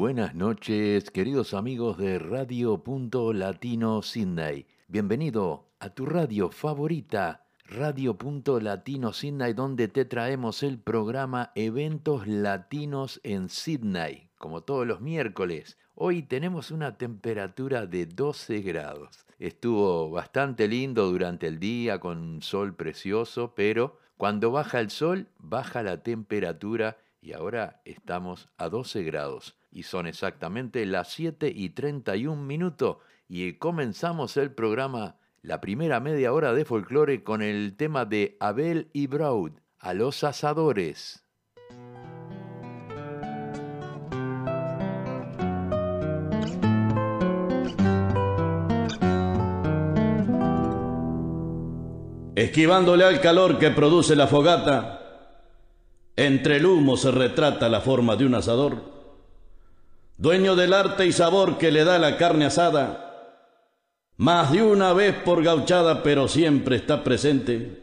Buenas noches, queridos amigos de Radio Punto Latino Sydney. Bienvenido a tu radio favorita, Radio Punto Latino Sydney, donde te traemos el programa Eventos Latinos en Sydney, como todos los miércoles. Hoy tenemos una temperatura de 12 grados. Estuvo bastante lindo durante el día con un sol precioso, pero cuando baja el sol, baja la temperatura y ahora estamos a 12 grados y son exactamente las 7 y 31 minutos y comenzamos el programa, la primera media hora de folclore con el tema de Abel y Braud, a los asadores. Esquivándole al calor que produce la fogata, entre el humo se retrata la forma de un asador dueño del arte y sabor que le da la carne asada, más de una vez por gauchada, pero siempre está presente,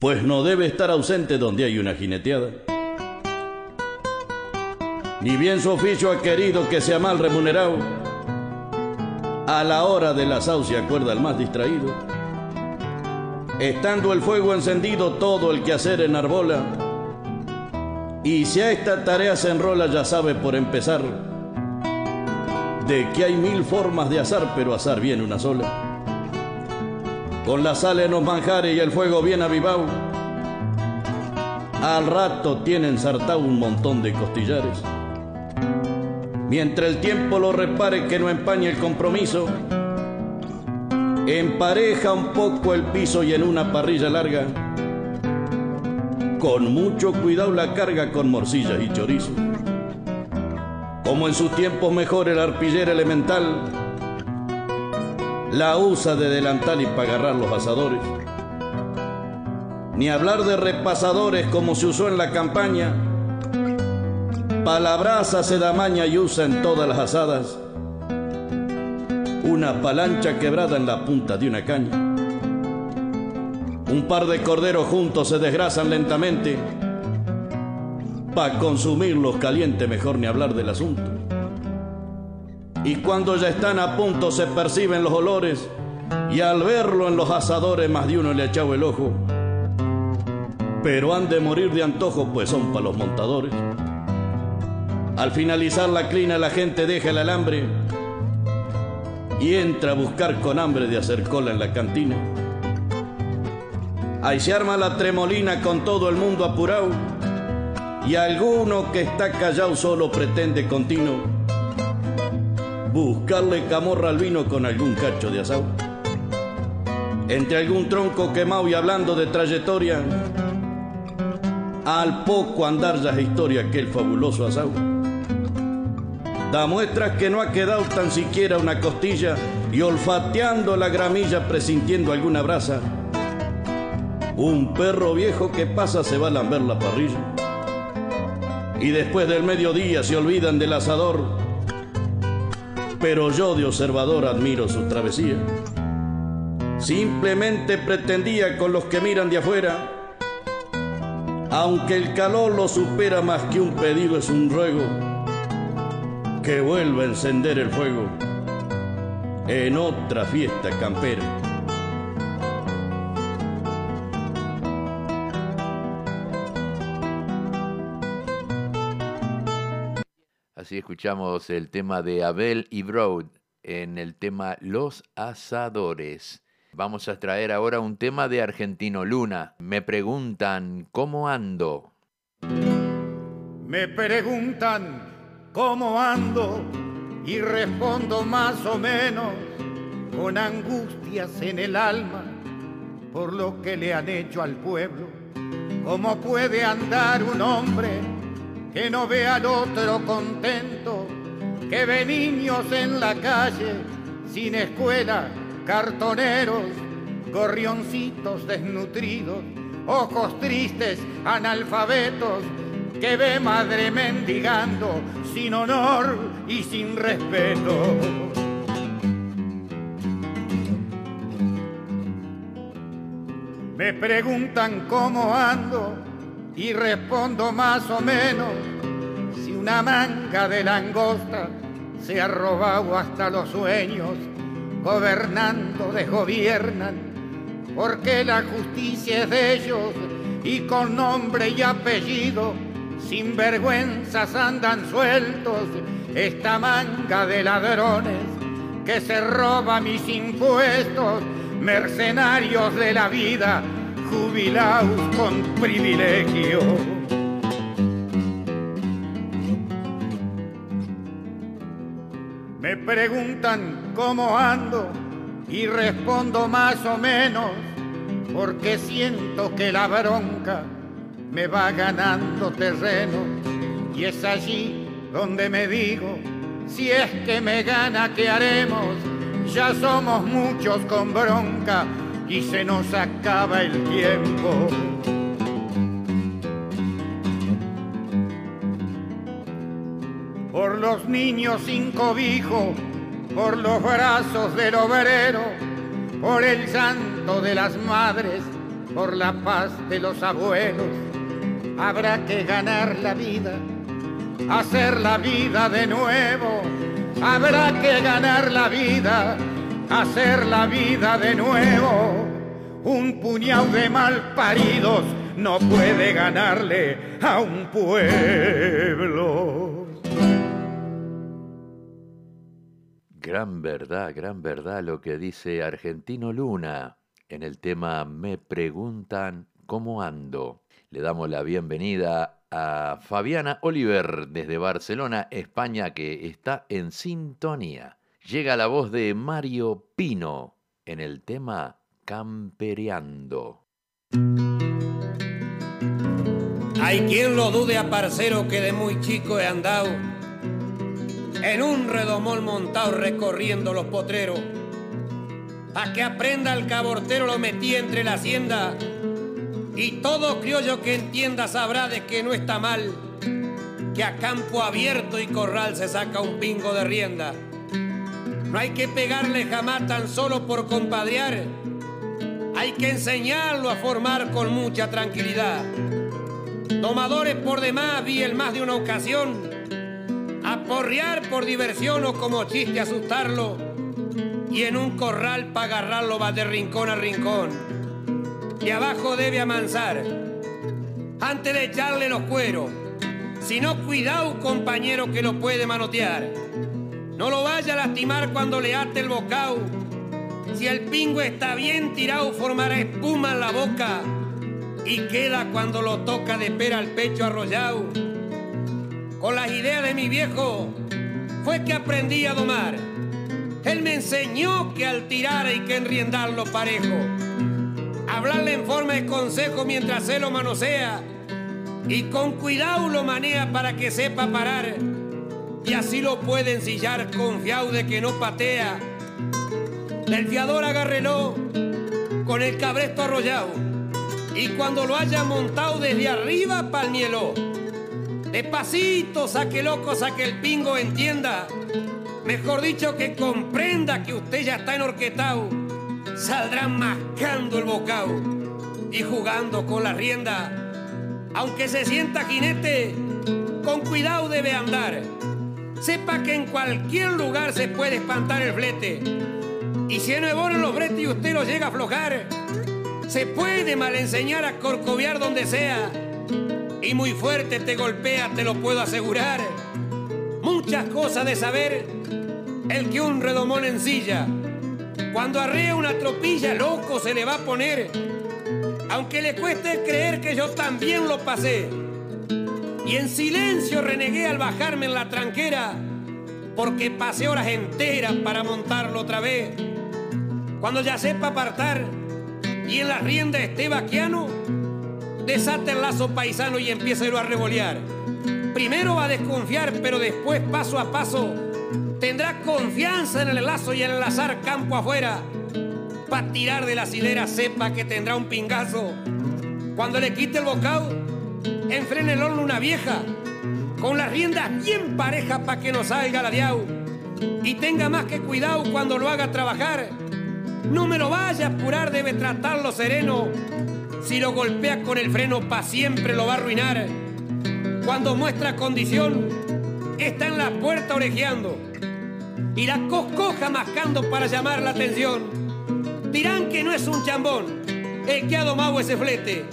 pues no debe estar ausente donde hay una jineteada. Ni bien su oficio ha querido que sea mal remunerado, a la hora del asado se acuerda el más distraído. Estando el fuego encendido, todo el que hacer en arbola, y si a esta tarea se enrola, ya sabe por empezar de que hay mil formas de asar, pero asar bien una sola. Con la sal en los manjares y el fuego bien avivado, al rato tienen sartado un montón de costillares. Mientras el tiempo lo repare que no empañe el compromiso, empareja un poco el piso y en una parrilla larga con mucho cuidado la carga con morcillas y chorizo. Como en sus tiempos mejor el arpillero elemental la usa de delantal y para agarrar los asadores. Ni hablar de repasadores como se usó en la campaña. Palabraza se da maña y usa en todas las asadas. Una palancha quebrada en la punta de una caña. Un par de corderos juntos se desgrasan lentamente. Para consumirlos caliente mejor ni hablar del asunto. Y cuando ya están a punto se perciben los olores y al verlo en los asadores más de uno le ha echado el ojo. Pero han de morir de antojo pues son para los montadores. Al finalizar la clina la gente deja el alambre y entra a buscar con hambre de hacer cola en la cantina. Ahí se arma la tremolina con todo el mundo apurado y alguno que está callado solo pretende continuo buscarle camorra al vino con algún cacho de asado. Entre algún tronco quemado y hablando de trayectoria, al poco andar ya es historia aquel fabuloso asado. Da muestras que no ha quedado tan siquiera una costilla y olfateando la gramilla presintiendo alguna brasa un perro viejo que pasa se va a lamber la parrilla. Y después del mediodía se olvidan del asador. Pero yo de observador admiro su travesía. Simplemente pretendía con los que miran de afuera. Aunque el calor lo supera más que un pedido es un ruego. Que vuelva a encender el fuego en otra fiesta campera. Así escuchamos el tema de Abel y Broad en el tema Los Asadores. Vamos a traer ahora un tema de Argentino Luna. Me preguntan cómo ando. Me preguntan cómo ando y respondo más o menos con angustias en el alma por lo que le han hecho al pueblo. ¿Cómo puede andar un hombre? Que no ve al otro contento, que ve niños en la calle, sin escuela, cartoneros, gorrioncitos desnutridos, ojos tristes, analfabetos, que ve madre mendigando, sin honor y sin respeto. Me preguntan cómo ando y respondo más o menos si una manga de langosta se ha robado hasta los sueños, gobernando desgobiernan, porque la justicia es de ellos y con nombre y apellido, sin vergüenzas andan sueltos esta manga de ladrones que se roba mis impuestos, mercenarios de la vida jubilados con privilegio. Me preguntan cómo ando y respondo más o menos porque siento que la bronca me va ganando terreno y es allí donde me digo, si es que me gana, ¿qué haremos? Ya somos muchos con bronca y se nos acaba el tiempo. Por los niños sin cobijo, por los brazos del obrero, por el santo de las madres, por la paz de los abuelos, habrá que ganar la vida, hacer la vida de nuevo, habrá que ganar la vida hacer la vida de nuevo. Un puñado de malparidos no puede ganarle a un pueblo. Gran verdad, gran verdad lo que dice Argentino Luna en el tema Me preguntan cómo ando. Le damos la bienvenida a Fabiana Oliver desde Barcelona, España, que está en sintonía llega la voz de Mario Pino en el tema Campereando. Hay quien lo dude a parcero que de muy chico he andado en un redomón montado recorriendo los potreros. Pa' que aprenda el cabortero lo metí entre la hacienda y todo criollo que entienda sabrá de que no está mal que a campo abierto y corral se saca un pingo de rienda. No hay que pegarle jamás tan solo por compadrear. Hay que enseñarlo a formar con mucha tranquilidad. Tomadores por demás vi el más de una ocasión. Aporrear por diversión o como chiste asustarlo. Y en un corral para agarrarlo va de rincón a rincón. Y abajo debe amansar. Antes de echarle los cueros. Si no, cuidado compañero que lo puede manotear. No lo vaya a lastimar cuando le ate el bocao. Si el pingo está bien tirado, formará espuma en la boca y queda cuando lo toca de pera al pecho arrollado. Con las ideas de mi viejo fue que aprendí a domar. Él me enseñó que al tirar hay que enriendarlo parejo. Hablarle en forma de consejo mientras se lo manosea y con cuidado lo manea para que sepa parar y así lo puede ensillar confiado de que no patea. Del fiador agárrelo con el cabresto arrollado y cuando lo haya montado desde arriba palmielo. Despacito, saque loco, saque el pingo, entienda. Mejor dicho que comprenda que usted ya está enorquetado. Saldrá mascando el bocado y jugando con la rienda. Aunque se sienta jinete, con cuidado debe andar sepa que en cualquier lugar se puede espantar el flete. Y si en los bretes y usted lo llega a aflojar, se puede mal enseñar a corcoviar donde sea. Y muy fuerte te golpea, te lo puedo asegurar. única cosa de saber el que un redomón en silla, cuando arrea una tropilla, loco se le va a poner, aunque le cueste creer que yo también lo pasé. Y en silencio renegué al bajarme en la tranquera, porque pasé horas enteras para montarlo otra vez. Cuando ya sepa apartar y en la rienda esté vaquiano, desata el lazo paisano y empieza a revolear. Primero va a desconfiar, pero después, paso a paso, tendrá confianza en el lazo y en el azar campo afuera. Para tirar de la hilera sepa que tendrá un pingazo. Cuando le quite el bocado, enfrene el horno una vieja, con las riendas bien parejas para que no salga la diau. Y tenga más que cuidado cuando lo haga trabajar. No me lo vaya a apurar, debe tratarlo sereno. Si lo golpea con el freno, pa' siempre lo va a arruinar. Cuando muestra condición, está en la puerta orejeando y la coscoja mascando para llamar la atención. Dirán que no es un chambón el que ha domado ese flete.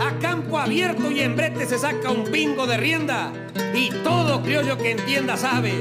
A campo abierto y en brete se saca un pingo de rienda y todo criollo que entienda sabe,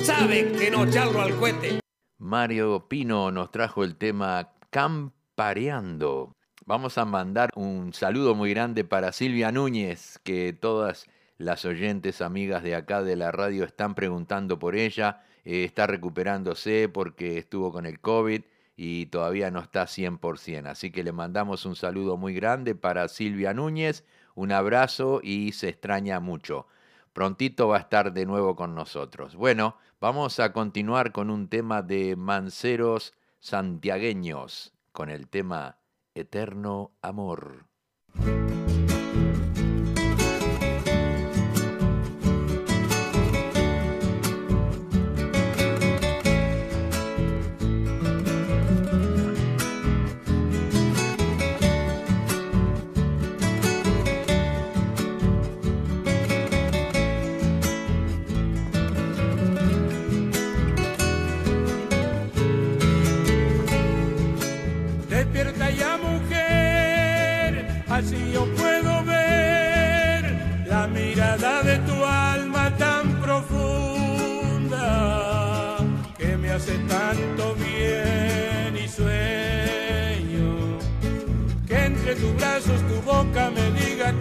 sabe que no charlo al cohete. Mario Pino nos trajo el tema Campareando. Vamos a mandar un saludo muy grande para Silvia Núñez, que todas las oyentes amigas de acá de la radio están preguntando por ella. Eh, está recuperándose porque estuvo con el COVID y todavía no está 100%. Así que le mandamos un saludo muy grande para Silvia Núñez, un abrazo y se extraña mucho. Prontito va a estar de nuevo con nosotros. Bueno, vamos a continuar con un tema de manceros santiagueños, con el tema Eterno Amor.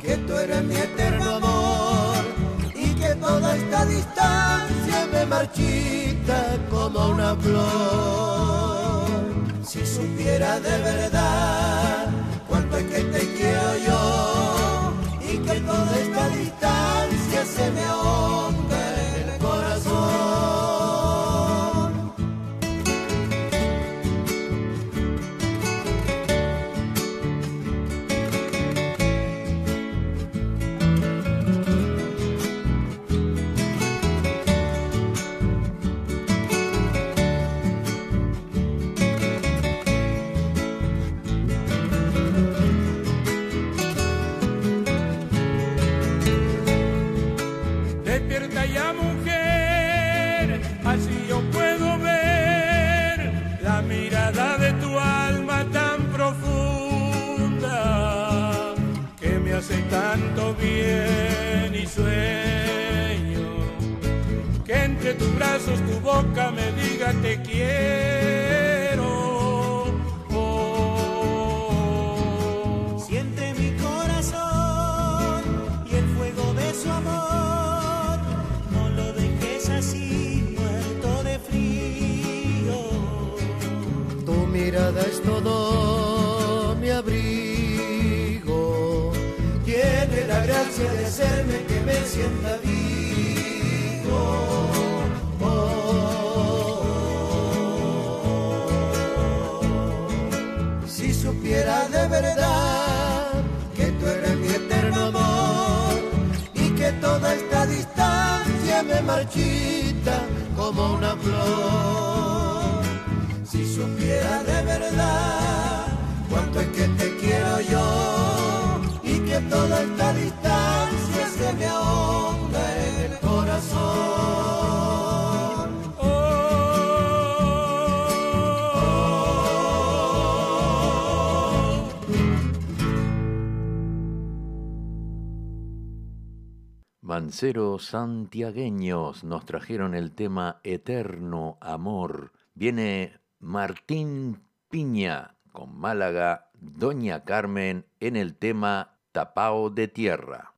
que tú eres mi eterno amor y que toda esta distancia me marchita como una flor. Si supiera de verdad cuánto es que te quiero yo y que toda esta distancia se me honda Santiagueños nos trajeron el tema Eterno Amor. Viene Martín Piña con Málaga, Doña Carmen en el tema Tapao de Tierra.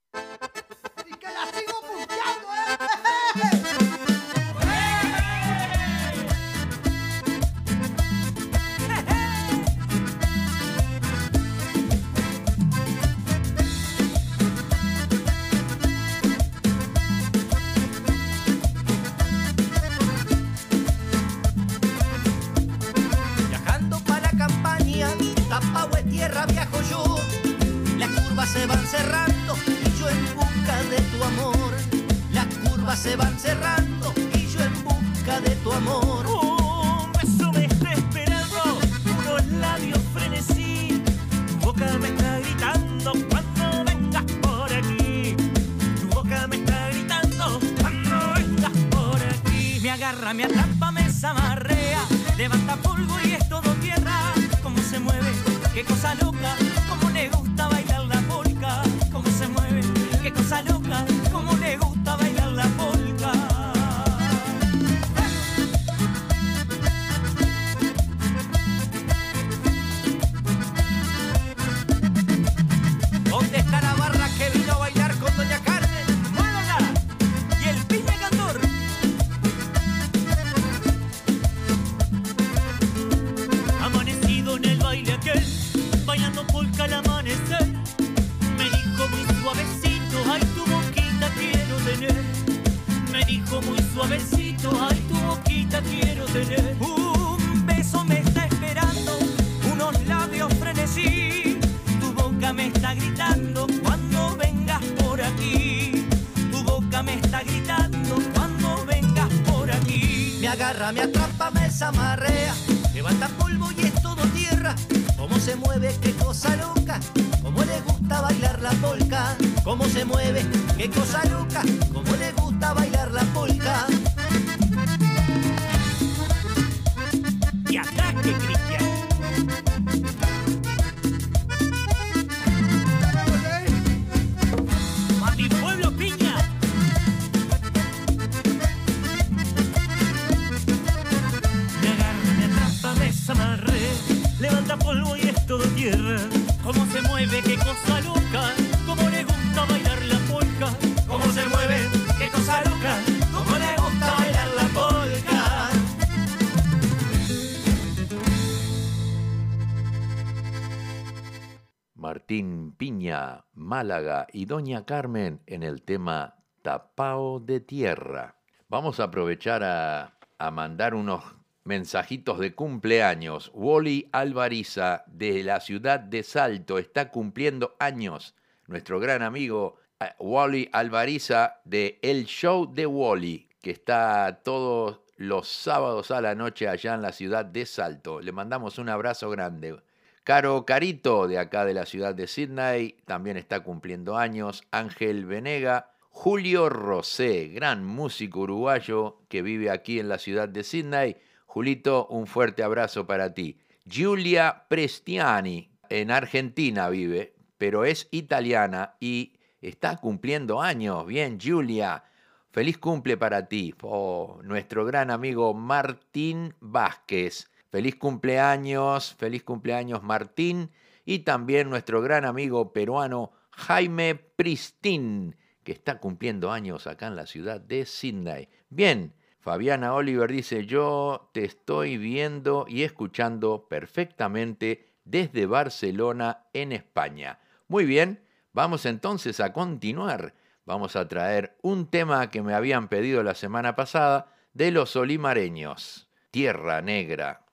Y Doña Carmen en el tema Tapao de Tierra. Vamos a aprovechar a, a mandar unos mensajitos de cumpleaños. Wally Alvariza de la ciudad de Salto está cumpliendo años. Nuestro gran amigo eh, Wally Alvariza de El Show de Wally, que está todos los sábados a la noche allá en la ciudad de Salto. Le mandamos un abrazo grande. Caro Carito, de acá de la ciudad de Sydney, también está cumpliendo años. Ángel Venega. Julio Rosé, gran músico uruguayo que vive aquí en la ciudad de Sydney. Julito, un fuerte abrazo para ti. Giulia Prestiani, en Argentina vive, pero es italiana y está cumpliendo años. Bien, Giulia, feliz cumple para ti. Oh, nuestro gran amigo Martín Vázquez. Feliz cumpleaños, feliz cumpleaños Martín y también nuestro gran amigo peruano Jaime Pristín, que está cumpliendo años acá en la ciudad de Sydney. Bien, Fabiana Oliver dice, yo te estoy viendo y escuchando perfectamente desde Barcelona, en España. Muy bien, vamos entonces a continuar. Vamos a traer un tema que me habían pedido la semana pasada de los olimareños, Tierra Negra.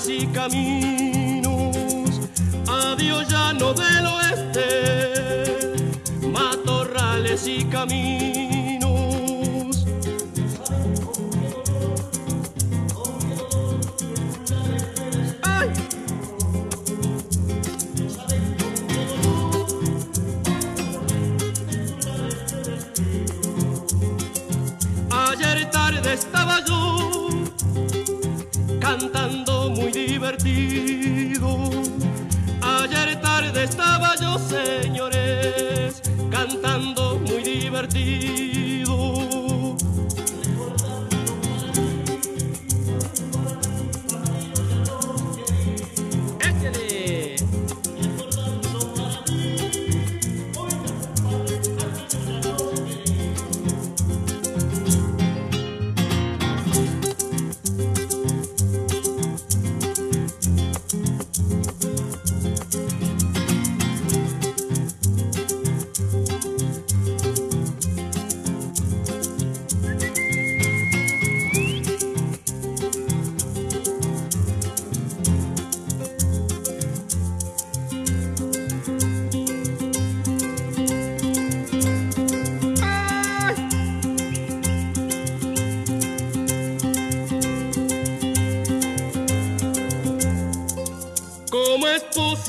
Matorrales y caminos. Adiós llano del oeste, matorrales y caminos. You.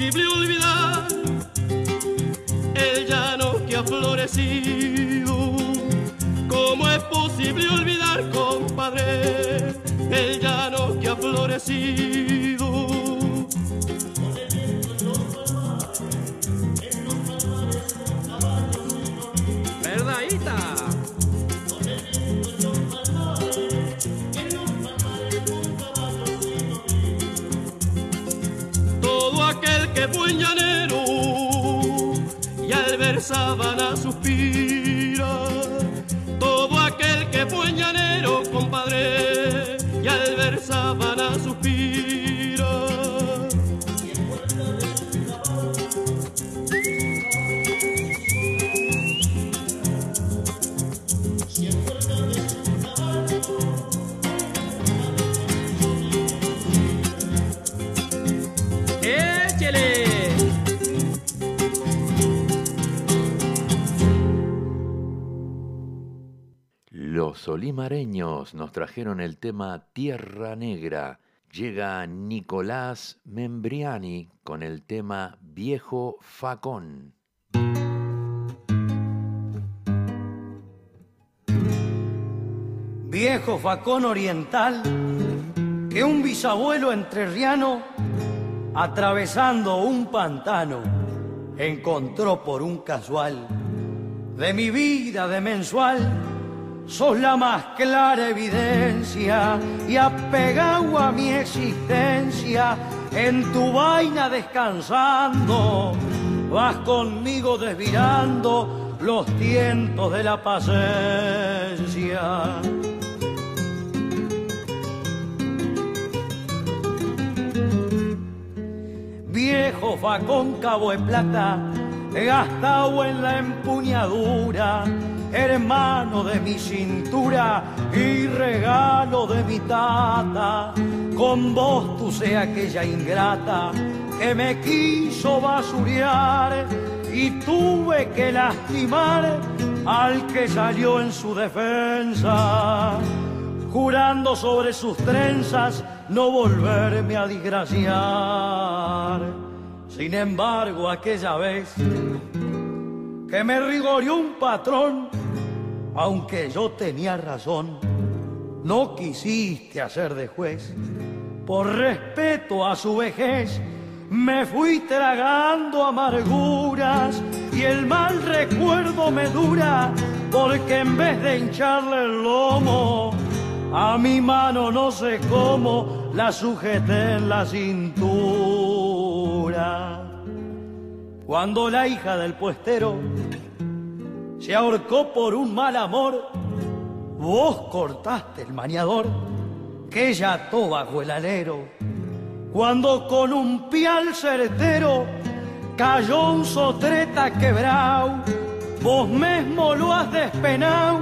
Es posible olvidar el llano que ha florecido? ¿Cómo es posible olvidar, compadre, el llano que ha florecido? Llanero y al ver sábana suspira. Todo aquel que fue llanero, compadre, y al ver sábana suspira. Los olimareños nos trajeron el tema Tierra Negra. Llega Nicolás Membriani con el tema Viejo Facón. viejo facón oriental que un bisabuelo entrerriano, atravesando un pantano, encontró por un casual. De mi vida de mensual, sos la más clara evidencia y apegado a mi existencia, en tu vaina descansando, vas conmigo desvirando los tientos de la paciencia. viejo facón cabo de plata, gastado en la empuñadura, hermano de mi cintura y regalo de mi tata. Con vos tú sé aquella ingrata que me quiso basurear y tuve que lastimar al que salió en su defensa jurando sobre sus trenzas no volverme a desgraciar. Sin embargo, aquella vez que me rigoreó un patrón, aunque yo tenía razón, no quisiste hacer de juez. Por respeto a su vejez, me fui tragando amarguras y el mal recuerdo me dura porque en vez de hincharle el lomo, a mi mano no sé cómo la sujeté en la cintura. Cuando la hija del puestero se ahorcó por un mal amor, vos cortaste el maniador que ella ató bajo el alero. Cuando con un pial certero cayó un sotreta quebrao, vos mismo lo has despenado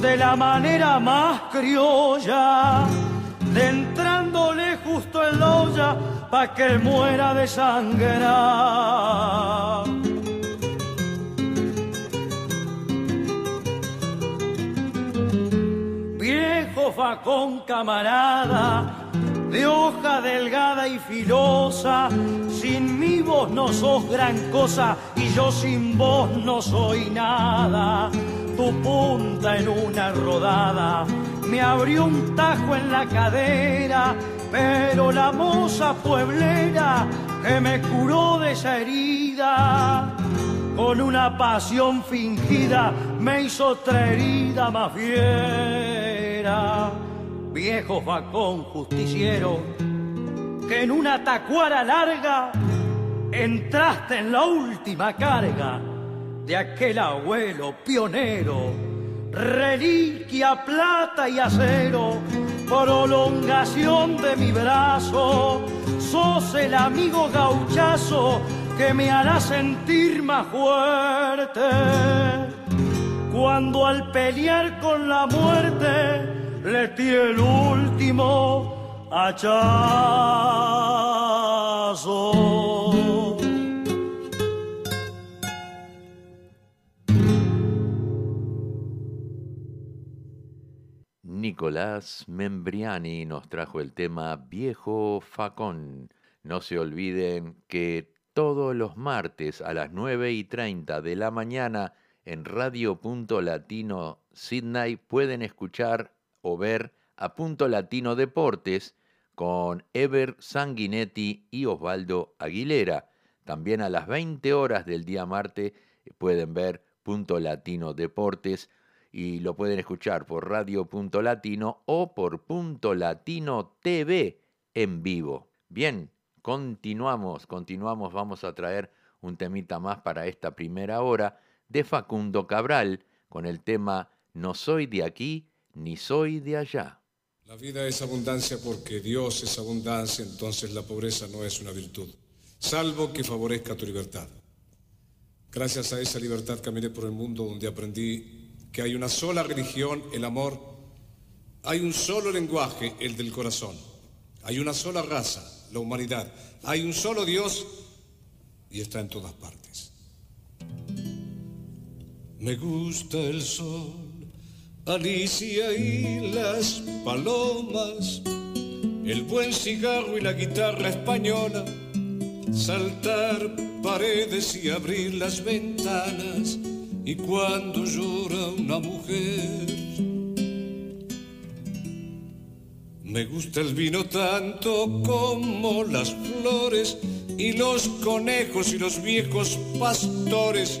de la manera más criolla, de entrándole justo en la olla pa' que muera de sangrar. Viejo facón camarada, de hoja delgada y filosa, sin mí vos no sos gran cosa y yo sin vos no soy nada. Tu punta en una rodada me abrió un tajo en la cadera, pero la moza pueblera que me curó de esa herida, con una pasión fingida me hizo otra herida más Viejo facón justiciero, que en una tacuara larga entraste en la última carga de aquel abuelo pionero, reliquia, plata y acero, prolongación de mi brazo, sos el amigo gauchazo que me hará sentir más fuerte. Cuando al pelear con la muerte le di el último hachazo. Nicolás Membriani nos trajo el tema Viejo Facón. No se olviden que todos los martes a las 9 y 30 de la mañana en Radio Latino Sydney pueden escuchar o ver a Punto Latino Deportes con Ever Sanguinetti y Osvaldo Aguilera. También a las 20 horas del día martes pueden ver Punto Latino Deportes y lo pueden escuchar por Radio Punto Latino o por Punto Latino TV en vivo. Bien, continuamos, continuamos, vamos a traer un temita más para esta primera hora de Facundo Cabral con el tema No soy de aquí ni soy de allá. La vida es abundancia porque Dios es abundancia, entonces la pobreza no es una virtud, salvo que favorezca tu libertad. Gracias a esa libertad caminé por el mundo donde aprendí que hay una sola religión, el amor, hay un solo lenguaje, el del corazón, hay una sola raza, la humanidad, hay un solo Dios y está en todas partes. Me gusta el sol, Alicia y las palomas, el buen cigarro y la guitarra española, saltar paredes y abrir las ventanas y cuando llora una mujer. Me gusta el vino tanto como las flores y los conejos y los viejos pastores,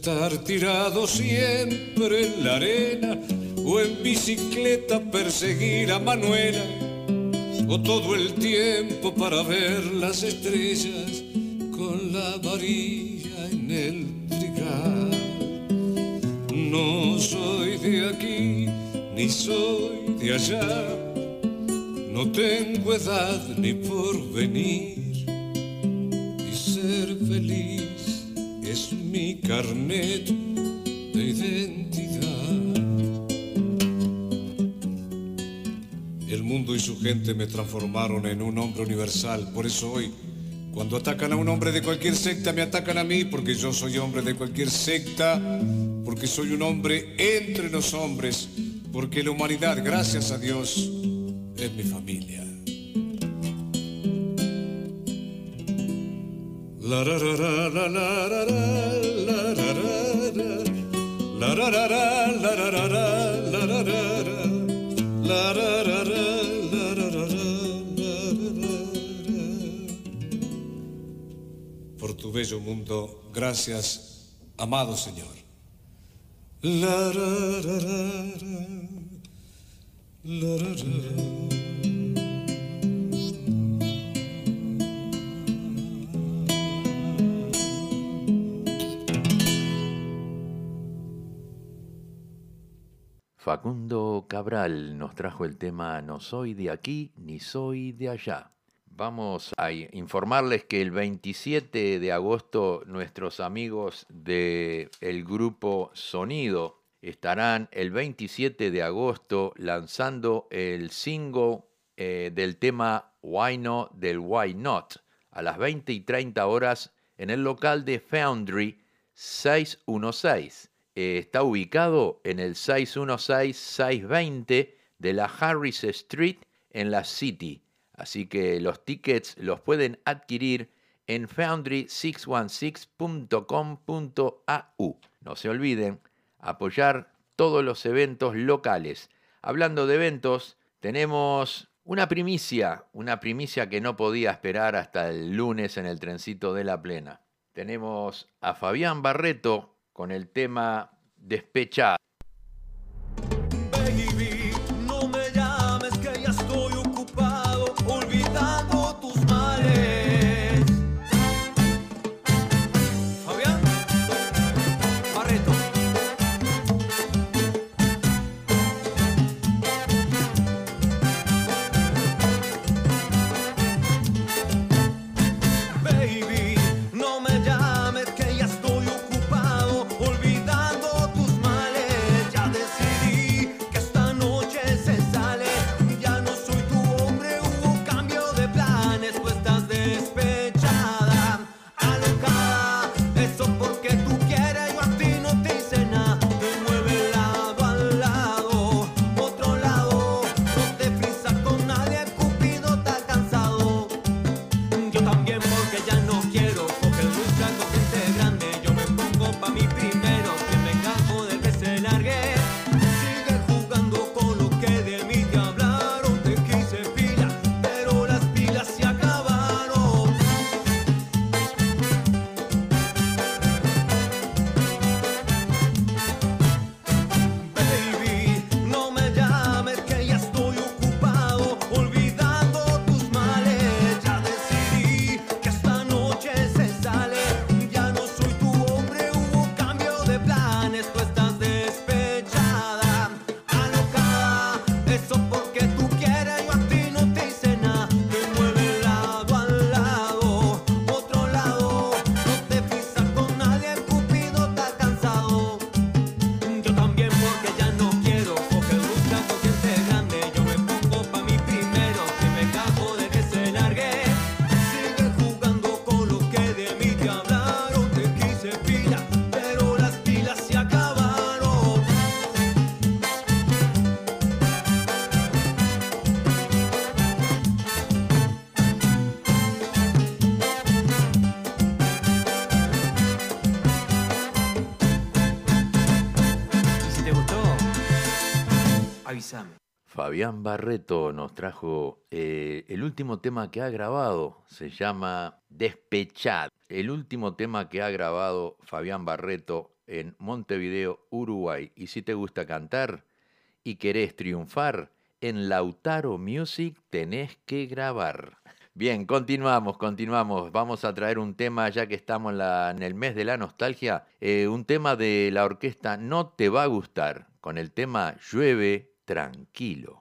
Estar tirado siempre en la arena o en bicicleta perseguir a Manuela o todo el tiempo para ver las estrellas con la varilla en el trigal. No soy de aquí ni soy de allá, no tengo edad ni por carnet de identidad. El mundo y su gente me transformaron en un hombre universal. Por eso hoy, cuando atacan a un hombre de cualquier secta, me atacan a mí, porque yo soy hombre de cualquier secta, porque soy un hombre entre los hombres, porque la humanidad, gracias a Dios, es mi familia. La ra la la la la la la la por tu bello mundo. Gracias, amado Señor. La. La, ra. Facundo Cabral nos trajo el tema No soy de aquí ni soy de allá. Vamos a informarles que el 27 de agosto nuestros amigos del grupo Sonido estarán el 27 de agosto lanzando el single eh, del tema Why Not del Why Not a las 20 y 30 horas en el local de Foundry 616. Eh, está ubicado en el 616-620 de la Harris Street en la City. Así que los tickets los pueden adquirir en foundry616.com.au. No se olviden apoyar todos los eventos locales. Hablando de eventos, tenemos una primicia, una primicia que no podía esperar hasta el lunes en el trencito de la plena. Tenemos a Fabián Barreto con el tema Despechada. Fabián Barreto nos trajo eh, el último tema que ha grabado, se llama Despechad. El último tema que ha grabado Fabián Barreto en Montevideo, Uruguay. Y si te gusta cantar y querés triunfar, en Lautaro Music tenés que grabar. Bien, continuamos, continuamos. Vamos a traer un tema, ya que estamos en el mes de la nostalgia, eh, un tema de la orquesta No Te Va a Gustar, con el tema Llueve Tranquilo.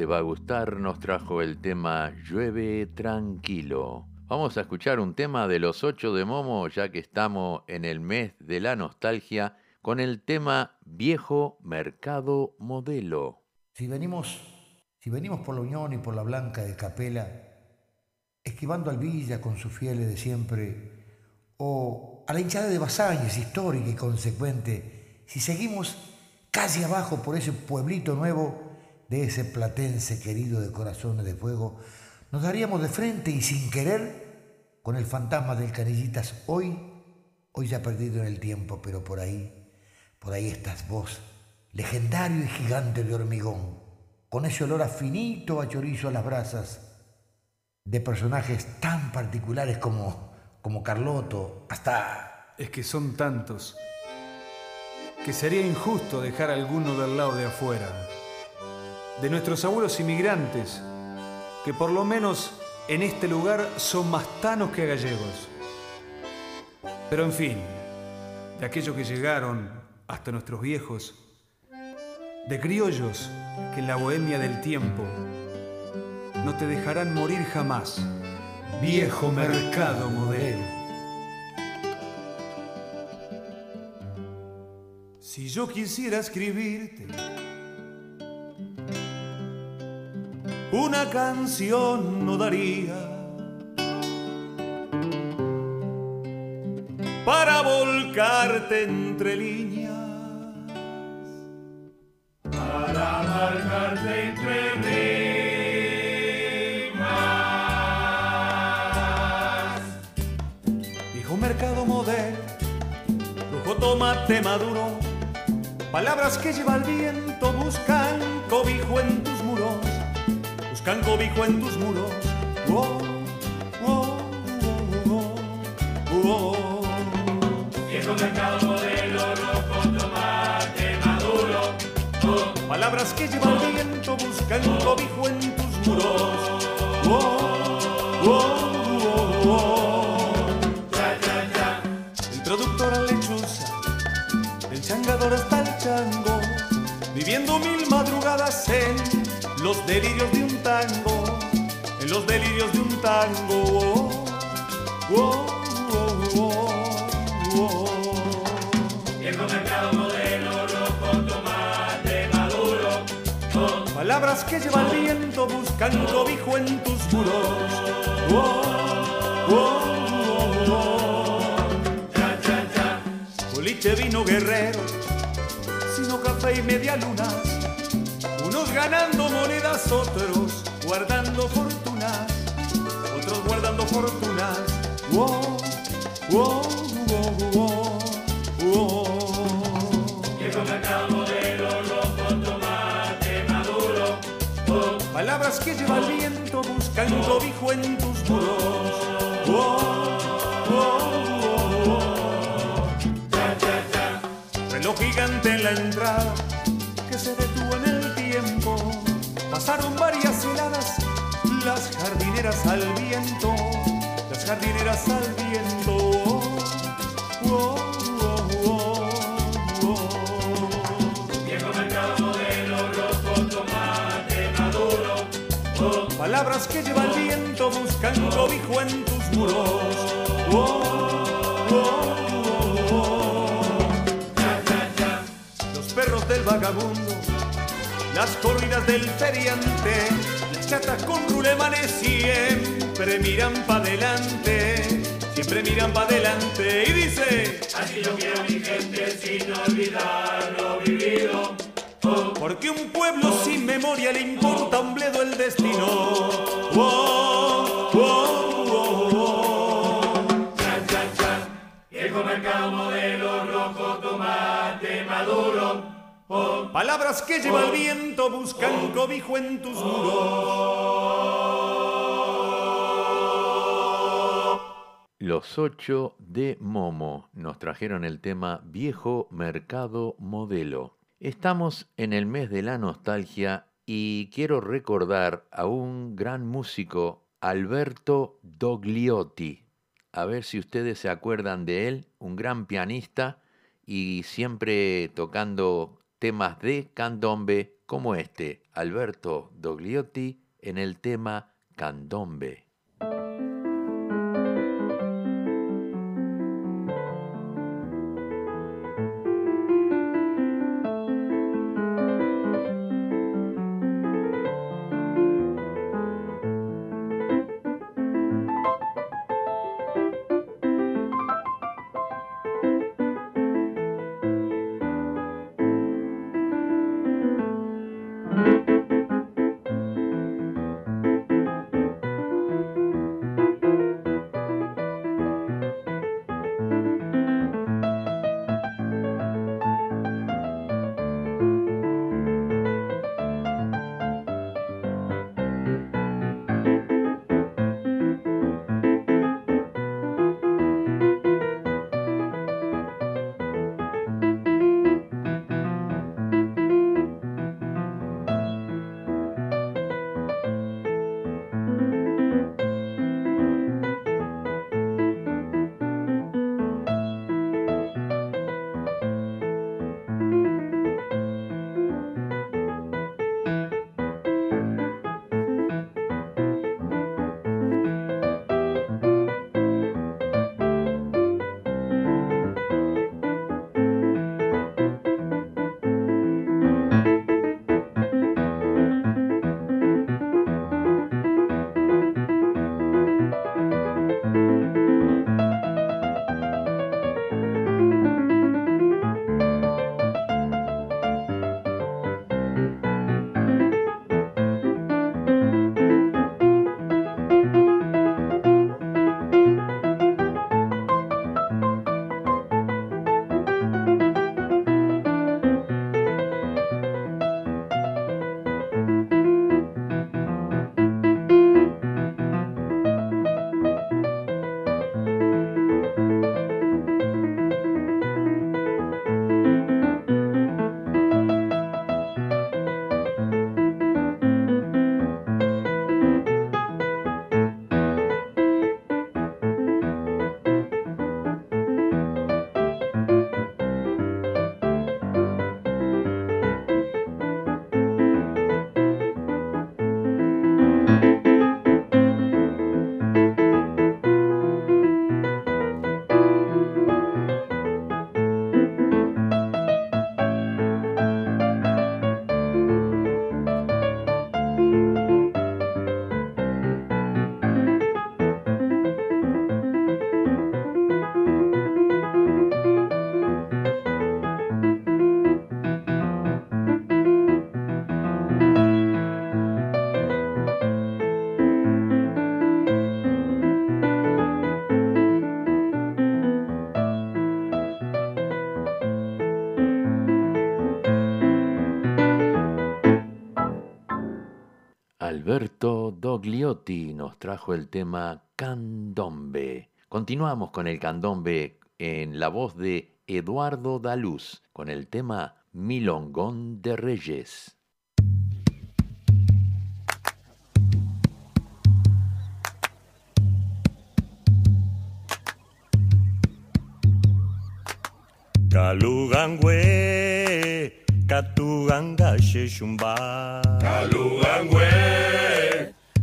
Te va a gustar, nos trajo el tema Llueve tranquilo. Vamos a escuchar un tema de los ocho de Momo, ya que estamos en el mes de la nostalgia, con el tema Viejo Mercado Modelo. Si venimos, si venimos por la Unión y por la Blanca de Capela, esquivando al Villa con sus fieles de siempre, o a la hinchada de Basáñez, histórica y consecuente, si seguimos casi abajo por ese pueblito nuevo de ese platense querido de corazones de fuego, nos daríamos de frente y sin querer con el fantasma del Canillitas hoy, hoy ya perdido en el tiempo, pero por ahí, por ahí estás vos, legendario y gigante de hormigón, con ese olor a finito a chorizo a las brasas, de personajes tan particulares como, como Carloto, hasta... Es que son tantos que sería injusto dejar alguno del lado de afuera. De nuestros abuelos inmigrantes, que por lo menos en este lugar son más tanos que gallegos. Pero en fin, de aquellos que llegaron hasta nuestros viejos, de criollos que en la bohemia del tiempo no te dejarán morir jamás. Viejo mercado modelo. Si yo quisiera escribirte una canción no daría para volcarte entre líneas, para marcarte entre líneas. mercado modelo, lujo tomate maduro, palabras que lleva el viento buscan cobijo en tus buscan cobijo en tus muros. Oh, oh, oh, oh, oh. Viejo mercado modelo, rojo tomate maduro. Oh, Palabras que lleva el viento buscan cobijo en tus muros. Oh, oh, oh, oh. El productor a lechuza, el changador hasta el chango, viviendo mil madrugadas en los delirios de un tango, en los delirios de un tango. Oh, oh, oh, oh, oh. Viejo mercado modelo, rojo tomate maduro. Oh, Palabras que lleva el viento buscan cobijo en tus muros. Oh, oh, oh, oh. Boliche vino guerrero, sino café y media lunas. Unos ganando monedas, otros guardando fortunas. Otros guardando fortunas. Oh, oh, oh, oh, oh. Viejo mercado modelo, rojo tomate maduro. Oh, Palabras que lleva el viento buscan cobijo en tus muros. Reloj gigante en la entrada Pasaron varias heladas, las jardineras al viento, las jardineras al viento. Oh, oh, oh, oh, oh. Viejo mercado modelo, rojo tomate maduro. Oh, Palabras que lleva el viento buscan cobijo en tus muros. Oh, oh, oh, cha, cha. Los perros del vagabundo, las corridas del feriante, las chatas con rulemanes siempre miran pa' adelante, siempre miran pa' adelante y dice, Así yo quiero mi gente sin olvidar lo vivido. Oh, porque un pueblo sin memoria le importa un bledo el destino. Oh, oh, oh, oh. Viejo mercado modelo, rojo tomate maduro. Palabras que lleva el viento buscan cobijo en tus muros. Los ocho de Momo nos trajeron el tema Viejo Mercado Modelo. Estamos en el mes de la nostalgia y quiero recordar a un gran músico, Alberto Dogliotti. A ver si ustedes se acuerdan de él, un gran pianista y siempre tocando temas de candombe como este, Alberto Dogliotti en el tema Candombe. Nos trajo el tema Candombe. Continuamos con el candombe en la voz de Eduardo Daluz con el tema Milongón de Reyes.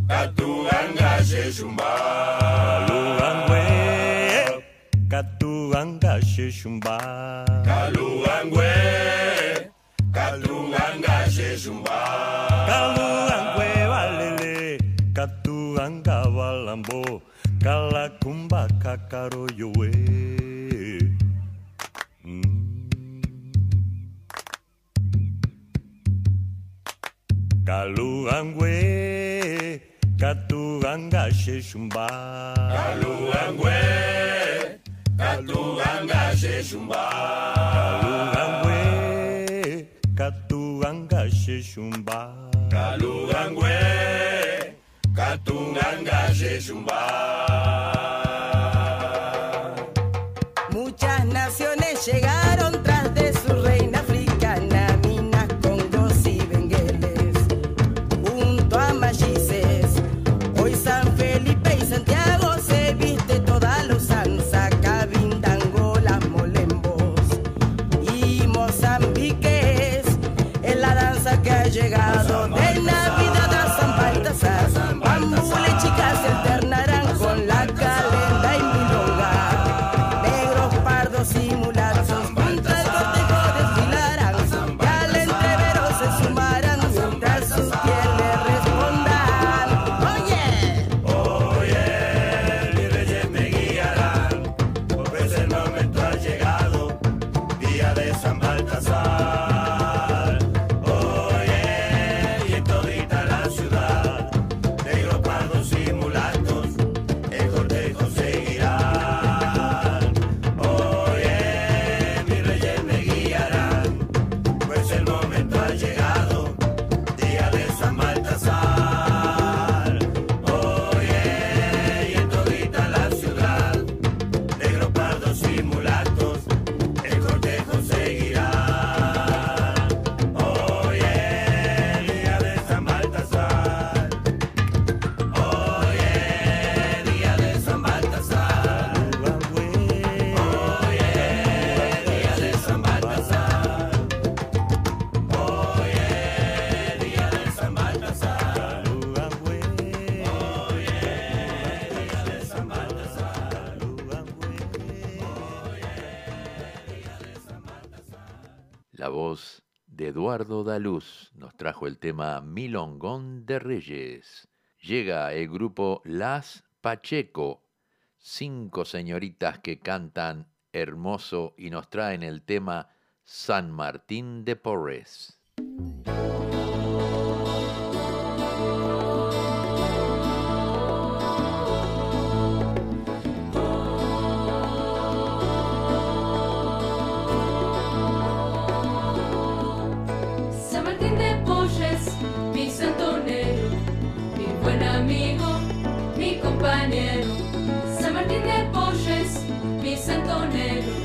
katuanga jejumba kaluangwe katuanga jejumba kaluangwe katuanga jejumba kaluangwe walele katuanga walambo. Kalakumba kakaroyowe mm. Kaluangwe, katuranga sheshumba. Kalurangwe katuranga sheshumba. Kalurangwe katuranga sheshumba. Kalurangwe katuranga sheshumba. Luz nos trajo el tema Milongón de Reyes. Llega el grupo Las Pacheco, cinco señoritas que cantan hermoso y nos traen el tema San Martín de Porres. mañanero, se Martín de Porres, mi santonero.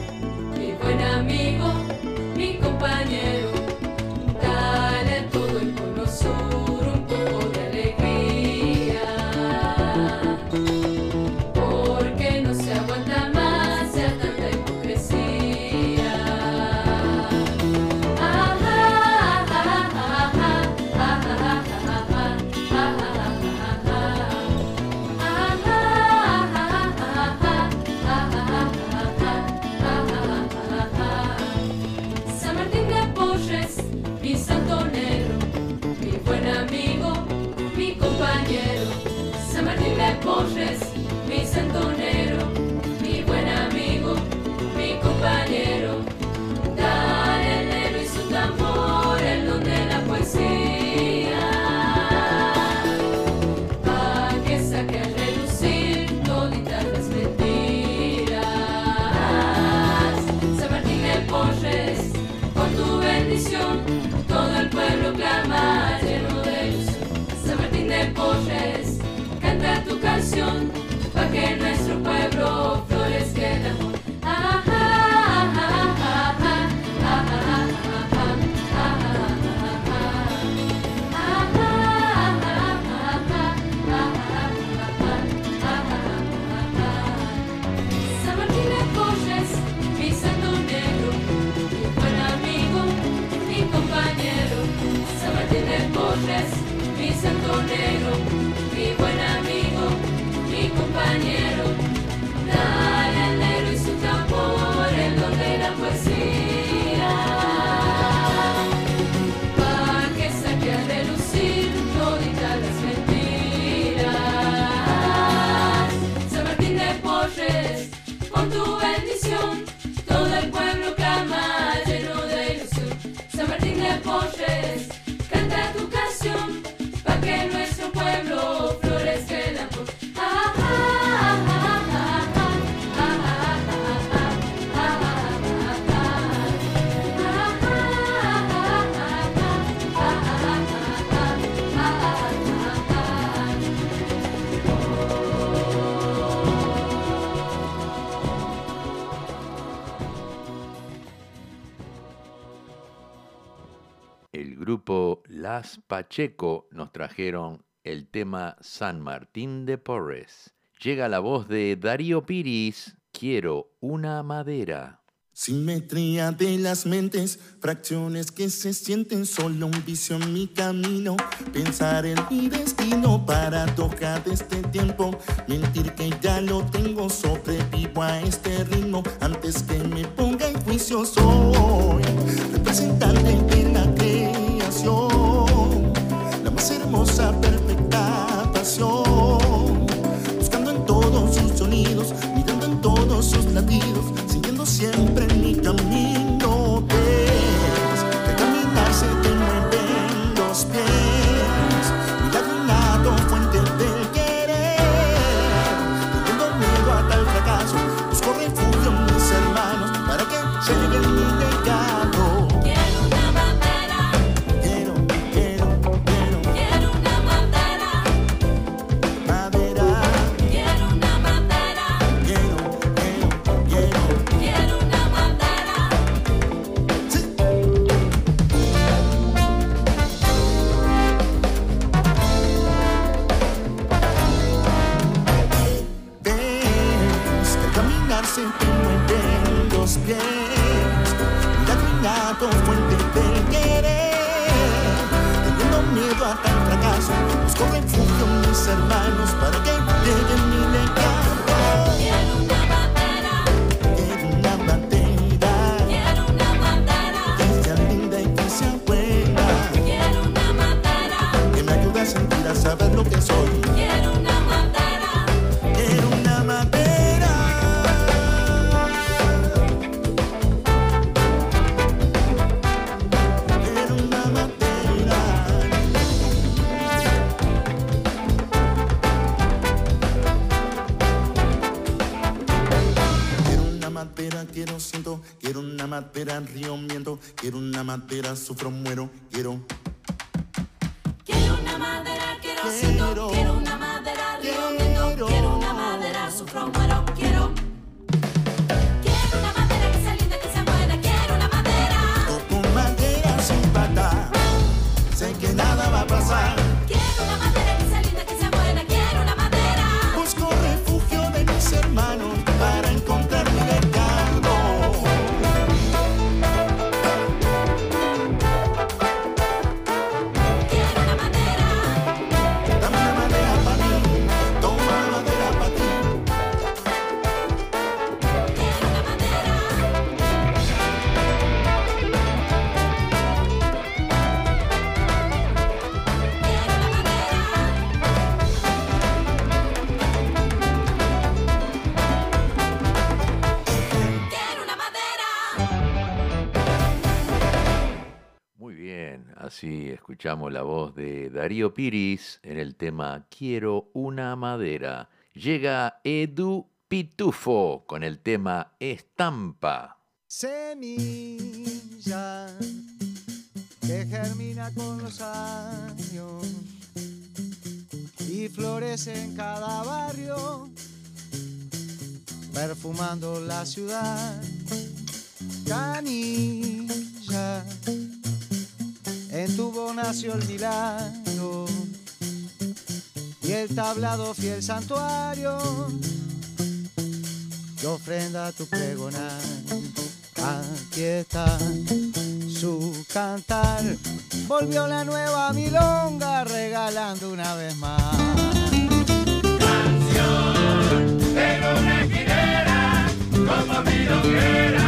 Las Pacheco nos trajeron el tema San Martín de Porres. Llega la voz de Darío Piris, Quiero una madera. Simetría de las mentes, fracciones que se sienten solo un vicio en mi camino. Pensar en mi destino, paradoja de este tiempo. Mentir que ya lo tengo, sobrevivo a este ritmo. Antes que me ponga en juicio, soy representante La más hermosa, perfecta pasión. Buscando en todos sus sonidos, mirando en todos sus latidos, quiero una madera, sufro, muero, quiero escuchamos la voz de Darío Piris en el tema Quiero una madera. Llega Edu Pitufo con el tema Estampa. Semilla que germina con los años y florece en cada barrio, perfumando la ciudad. Canilla, en tu nació el milagro y el tablado fiel santuario que ofrenda tu pregonar. Aquí está su cantar. Volvió la nueva milonga regalando una vez más. En una esquinera, como milonguera,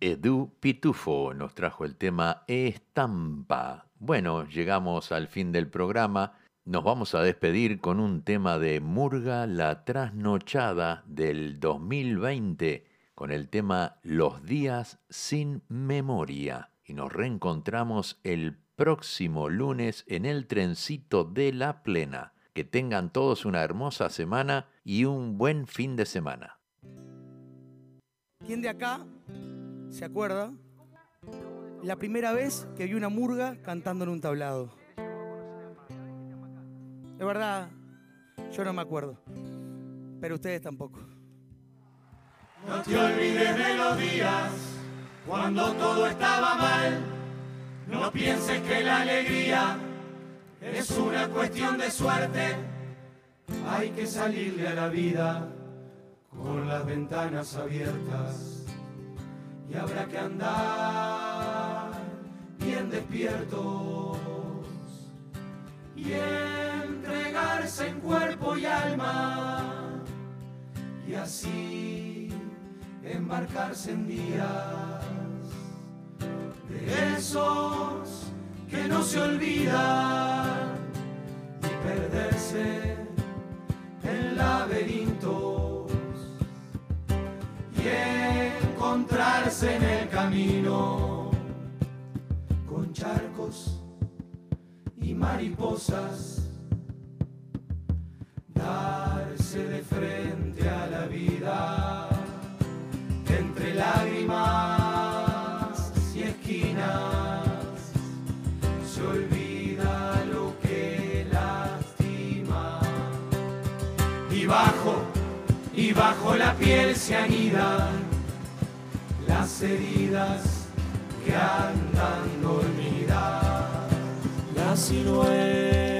Edu Pitufo nos trajo el tema Estampa. Bueno, llegamos al fin del programa. Nos vamos a despedir con un tema de Murga la Trasnochada del 2020 con el tema Los días sin memoria. Y nos reencontramos el próximo lunes en el trencito de la plena. Que tengan todos una hermosa semana y un buen fin de semana. ¿Quién de acá se acuerda la primera vez que vi una murga cantando en un tablado? De verdad, yo no me acuerdo. Pero ustedes tampoco. No te olvides de los días cuando todo estaba mal. No pienses que la alegría es una cuestión de suerte. Hay que salirle a la vida con las ventanas abiertas y habrá que andar bien despiertos y entregarse en cuerpo y alma y así embarcarse en días de esos que no se olvidan y perderse en laberintos y encontrarse en el camino con charcos y mariposas darse de frente a la vida entre lágrimas olvida lo que lastima. Y bajo y bajo la piel se anidan las heridas que andan dormidas. La silueta